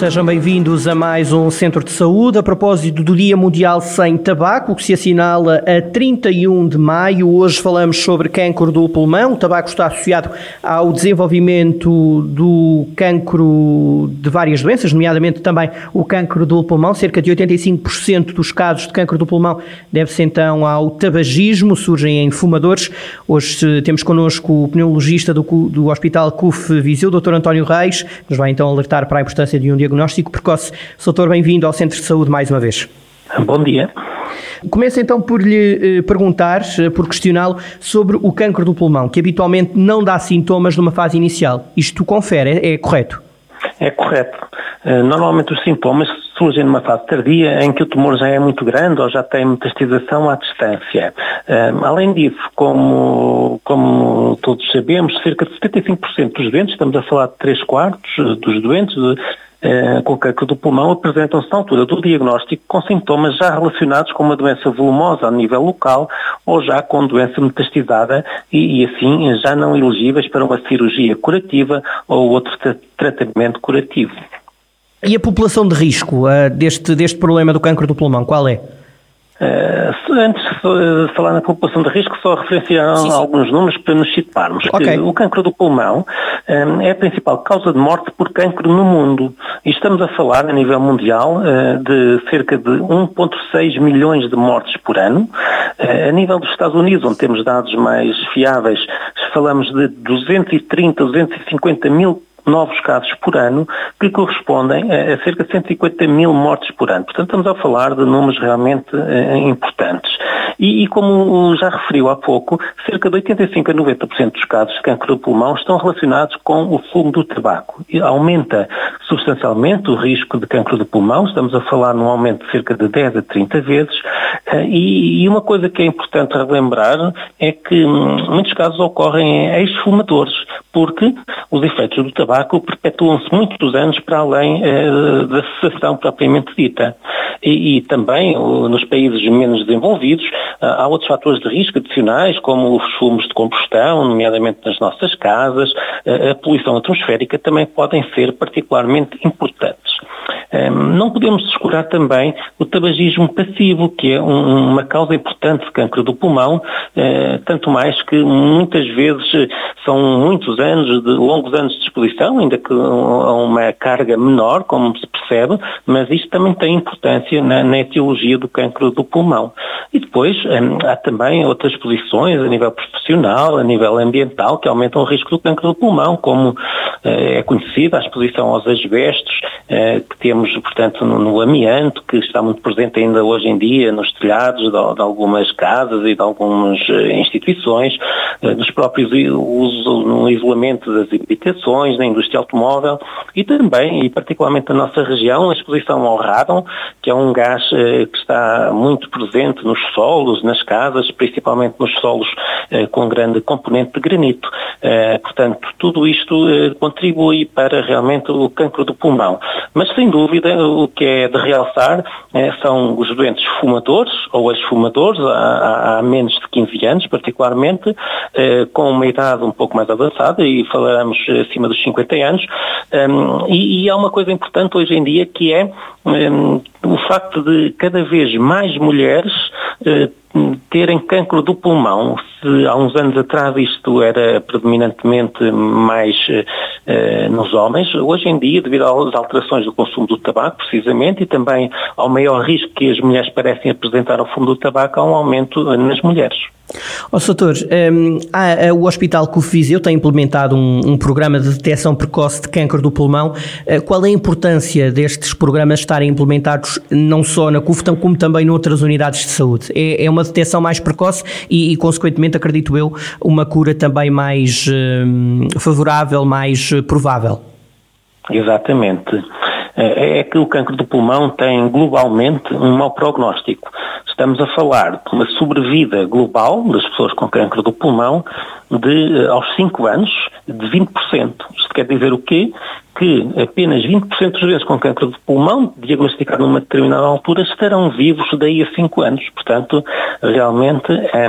Sejam bem-vindos a mais um Centro de Saúde. A propósito do Dia Mundial Sem Tabaco, que se assinala a 31 de maio, hoje falamos sobre cancro do pulmão. O tabaco está associado ao desenvolvimento do cancro de várias doenças, nomeadamente também o cancro do pulmão. Cerca de 85% dos casos de cancro do pulmão deve-se então ao tabagismo, surgem em fumadores. Hoje temos connosco o pneumologista do, do Hospital CUF Viseu, Dr. António Reis, que nos vai então alertar para a importância de um dia diagnóstico precoce. Doutor, bem-vindo ao Centro de Saúde mais uma vez. Bom dia. Começo então por lhe eh, perguntar, eh, por questioná-lo, sobre o cancro do pulmão, que habitualmente não dá sintomas numa fase inicial. Isto confere, é, é correto? É correto. Eh, normalmente os sintomas surgem numa fase tardia em que o tumor já é muito grande ou já tem metastização à distância. Além disso, como, como todos sabemos, cerca de 75% dos doentes, estamos a falar de 3 quartos dos doentes, eh, com cancro do pulmão apresentam-se na altura do diagnóstico com sintomas já relacionados com uma doença volumosa a nível local ou já com doença metastizada e, e assim já não elegíveis para uma cirurgia curativa ou outro tratamento curativo. E a população de risco uh, deste, deste problema do cancro do pulmão, qual é? Uh, antes de falar na população de risco, só referenciar sim, sim. alguns números para nos situarmos. Okay. o cancro do pulmão um, é a principal causa de morte por cancro no mundo. E estamos a falar, a nível mundial, uh, de cerca de 1,6 milhões de mortes por ano. Uh, a nível dos Estados Unidos, onde temos dados mais fiáveis, falamos de 230, 250 mil novos casos por ano, que correspondem a, cerca de 150 mil mortes por ano. Portanto, estamos a falar de números realmente eh, importantes. E, e, como já referiu há pouco, cerca de 85 a 90% dos casos de câncer do pulmão estão relacionados com o fumo do tabaco. E aumenta substancialmente o risco de câncer do pulmão, estamos a falar num aumento de cerca de 10 a 30 vezes. Eh, e, e uma coisa que é importante relembrar é que hum, muitos casos ocorrem em ex-fumadores, porque os efeitos do tabaco perpetuam-se muitos anos para além eh, da cessação propriamente dita. E, e também nos países menos desenvolvidos há outros fatores de risco adicionais, como os fumos de combustão, nomeadamente nas nossas casas, a poluição atmosférica também podem ser particularmente importantes. Não podemos descurar também o tabagismo passivo, que é uma causa importante de câncer do pulmão, eh, tanto mais que muitas vezes são muitos anos, de longos anos de exposição, ainda que a uma carga menor, como se percebe, mas isto também tem importância na, na etiologia do câncer do pulmão. E depois há também outras posições a nível profissional, a nível ambiental, que aumentam o risco do câncer do pulmão, como é conhecida a exposição aos asbestos, eh, que temos, portanto, no, amianto, que está muito presente ainda hoje em dia nos telhados de, algumas casas e de algumas eh, instituições, nos próprios uso no isolamento das habitações, na indústria automóvel e também, e particularmente na nossa região, a exposição ao radon, que é um gás que está muito presente nos solos, nas casas, principalmente nos solos com grande componente de granito. Portanto, tudo isto contribui para realmente o cancro do pulmão. Mas, sem dúvida, o que é de realçar é, são os doentes fumadores ou ex-fumadores, há, há, menos de 15 anos, particularmente, é, com uma idade um pouco mais avançada, e falaremos acima dos 50 anos. Um, e, e, há uma coisa importante hoje em dia que é um, o facto de cada vez mais mulheres terem cancro do pulmão. Se há uns anos atrás isto era predominantemente mais eh, nos homens, hoje em dia, devido às alterações do consumo do tabaco, precisamente, e também ao maior risco que as mulheres parecem apresentar ao fumo do tabaco, há um aumento nas mulheres. Ó, oh, doutor, um, há, o Hospital CUF Viseu tem implementado um, um, programa de detecção precoce de câncer do pulmão. Uh, qual é a importância destes programas estarem implementados não só na CUF, como também noutras unidades de saúde? É, é uma detecção mais precoce e, e, consequentemente, acredito eu, uma cura também mais um, favorável, mais provável? Exatamente. É, é que o cancro do pulmão tem globalmente um mau prognóstico. Estamos a falar de uma sobrevida global das pessoas com cancro do pulmão de, eh, aos 5 anos, de 20%. Isto quer dizer o quê? Que apenas 20% dos doentes com câncer de pulmão, diagnosticado numa determinada altura, estarão vivos daí a 5 anos. Portanto, realmente é,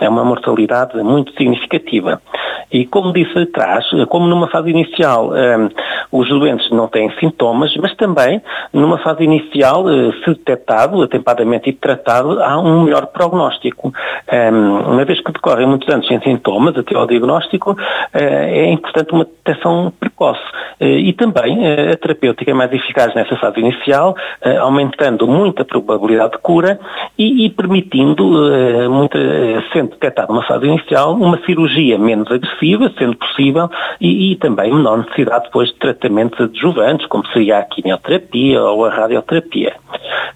é uma mortalidade muito significativa. E como disse atrás, como numa fase inicial um, os doentes não têm sintomas, mas também numa fase inicial, uh, se detectado atempadamente e tratado, há um melhor prognóstico. Um, uma vez que decorrem muitos anos sem sintomas, até ao diagnóstico, uh, é importante uma detecção precoce. Uh, e também a terapêutica é mais eficaz nessa fase inicial, aumentando muito a probabilidade de cura e, e permitindo, muita, sendo detectada uma fase inicial, uma cirurgia menos agressiva, sendo possível, e, e, também menor necessidade depois de tratamentos adjuvantes, como seria a quimioterapia ou a radioterapia.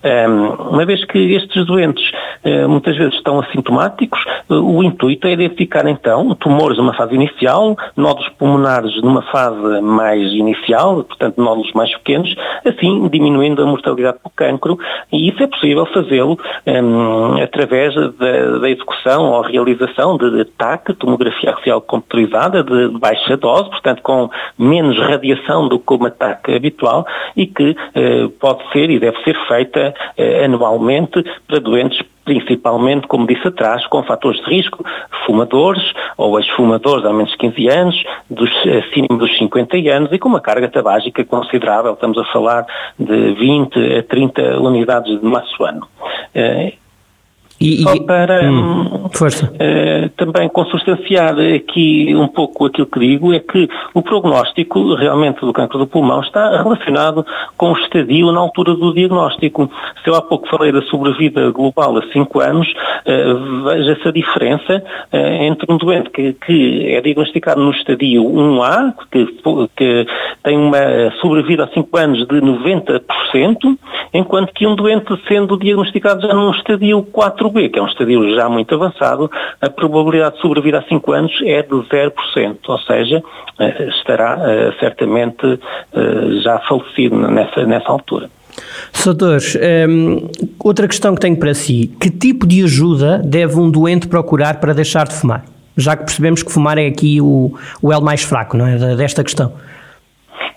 Um, uma vez que estes doentes uh, muitas vezes estão assintomáticos, uh, o intuito é identificar então tumores numa fase inicial, nódulos pulmonares numa fase mais inicial, portanto nódulos mais pequenos, assim diminuindo a mortalidade por cancro, e isso é possível fazê-lo um, através da, da, execução ou realização de TAC, tomografia axial computerizada, de baixa dose, portanto com menos radiação do que uma TAC habitual e que eh, pode ser e deve ser feita eh, anualmente para doentes principalmente, como disse atrás, com fatores de risco, fumadores ou ex-fumadores há menos de 15 anos, dos, acima dos 50 anos e com uma carga tabágica considerável, estamos a falar de 20 a 30 unidades de maço ano. Eh, e, Só para hum, uh, também consubstanciar aqui um pouco aquilo que digo, é que o prognóstico realmente do cancro do pulmão está relacionado com o estadio na altura do diagnóstico. Se eu há pouco falei da sobrevida global a 5 anos, uh, veja-se a diferença uh, entre um doente que, que, é diagnosticado no estadio 1A, que, que tem uma sobrevida a 5 anos de 90%, enquanto que um doente sendo diagnosticado já num estadio 4 Que é um estadio já muito avançado, a probabilidade de sobrevida a 5 anos é de 0%, ou seja, eh, estará eh, certamente eh, já falecido nessa, nessa altura. Doutor, um, outra questão que tenho para si: que tipo de ajuda deve um doente procurar para deixar de fumar? Já que percebemos que fumar é aqui o, o elo mais fraco, não é? Desta questão.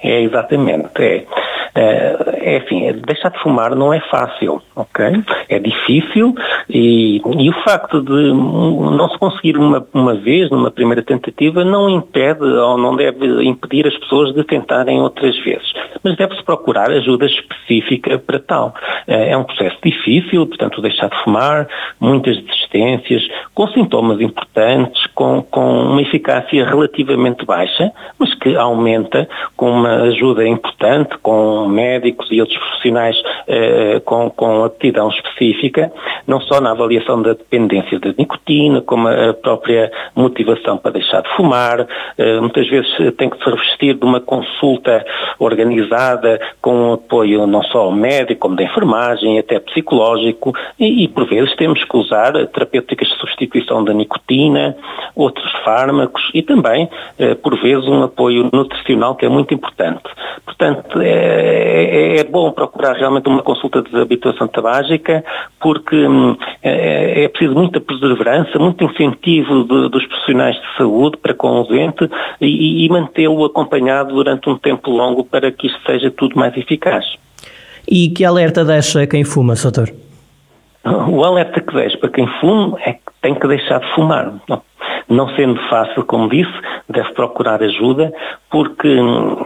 É, exatamente. É. É assim, deixar de fumar não é fácil, ok? É difícil e, e o facto de não se conseguir uma, uma vez, numa primeira tentativa, não impede ou não deve impedir as pessoas de tentarem outras vezes. Mas deve-se procurar ajuda específica para tal. É, é um processo difícil, portanto, deixar de fumar, muitas desistências, com sintomas importantes, com, com uma eficácia relativamente baixa, mas que aumenta com uma ajuda importante, com médicos e outros profissionais eh, com, com aptidão específica, não só na avaliação da dependência da nicotina, como a própria motivação para deixar de fumar. Eh, muitas vezes tem que se revestir de uma consulta organizada com apoio não só médico, como da enfermagem, até psicológico, e, e por vezes temos que usar terapêuticas de substituição da nicotina, outros fármacos e também, eh, por vezes, um apoio nutricional que é muito importante. Portanto, é, é, é, bom procurar realmente uma consulta de desabituação tabágica, porque hum, é, é, preciso muita perseverança, muito incentivo de, dos profissionais de saúde para com o doente e, e mantê-lo acompanhado durante um tempo longo para que isto seja tudo mais eficaz. E que alerta deixa quem fuma, doutor? O alerta que deixa para quem fuma é que tem que deixar de fumar. Não, não sendo fácil, como disse, deve procurar ajuda, porque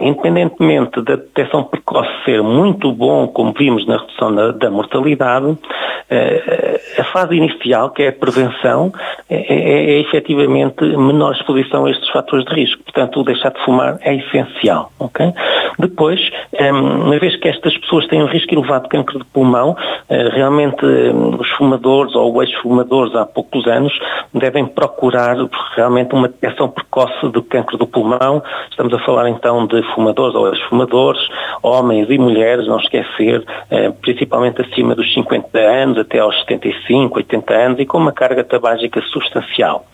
independentemente da detecção precoce ser muito bom, como vimos na redução da, da mortalidade, eh, a fase inicial, que é a prevenção, é, é, é, efetivamente menor exposição a estes fatores de risco. Portanto, o deixar de fumar é essencial. Okay? Depois, eh, uma vez que estas pessoas têm um risco elevado de câncer de pulmão, eh, realmente os fumadores ou ex-fumadores há poucos anos devem procurar realmente uma detecção precoce do câncer do pulmão. Estamos a falar então de fumadores ou ex-fumadores, homens e mulheres, não esquecer, eh, principalmente acima dos 50 anos, até aos 75, 80 anos e com uma carga tabágica substancial.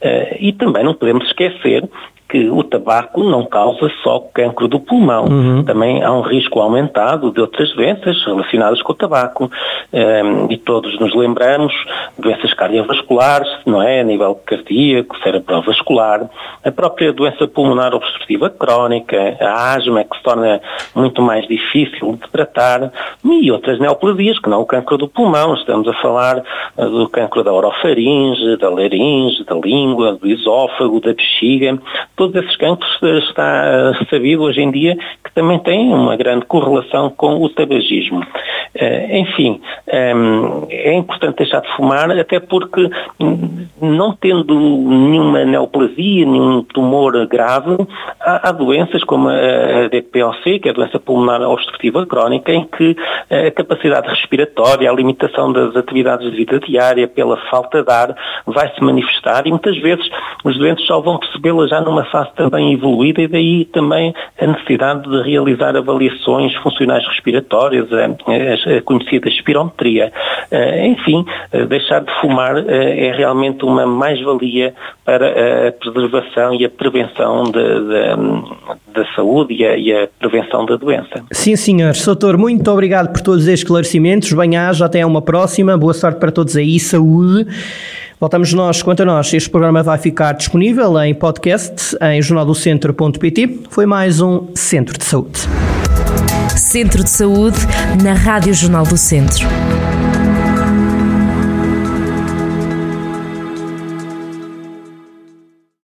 Eh, e também não podemos esquecer que o tabaco não causa só cancro do pulmão, uhum. também há um risco aumentado de outras doenças relacionadas com o tabaco. Um, e todos nos lembramos doenças cardiovasculares, não é? A nível cardíaco, cerebrovascular, a própria doença pulmonar obstrutiva crónica, a asma que se torna muito mais difícil de tratar e outras neoplasias que não o cancro do pulmão. Estamos a falar uh, do cancro da orofaringe, da laringe, da língua, do esófago, da bexiga. Todos esses cancros uh, está uh, sabido hoje em dia que também têm uma grande correlação com o tabagismo. Enfim, um, é importante deixar de fumar, até porque hum, não tendo nenhuma neoplasia, nenhum tumor grave, há doenças como a DPOC, que é a doença pulmonar obstrutiva crónica, em que a capacidade respiratória, a limitação das atividades de vida diária pela falta de ar vai se manifestar e muitas vezes os doentes só vão percebê-la já numa fase também evoluída e daí também a necessidade de realizar avaliações funcionais respiratórias, a, conhecida espirometria. Eh, enfim, eh, deixar de fumar eh, é realmente uma mais-valia para a preservação e a prevenção da saúde e a, e a, prevenção da doença. Sim, senhor. Soutor, muito obrigado por todos estes esclarecimentos. Bem-aja, até uma próxima. Boa sorte para todos aí, saúde. Voltamos nós, quanto a nós, este programa vai ficar disponível em podcast em jornaldocentro.pt. Foi mais um Centro de Saúde. Centro de Saúde na Rádio Jornal do Centro.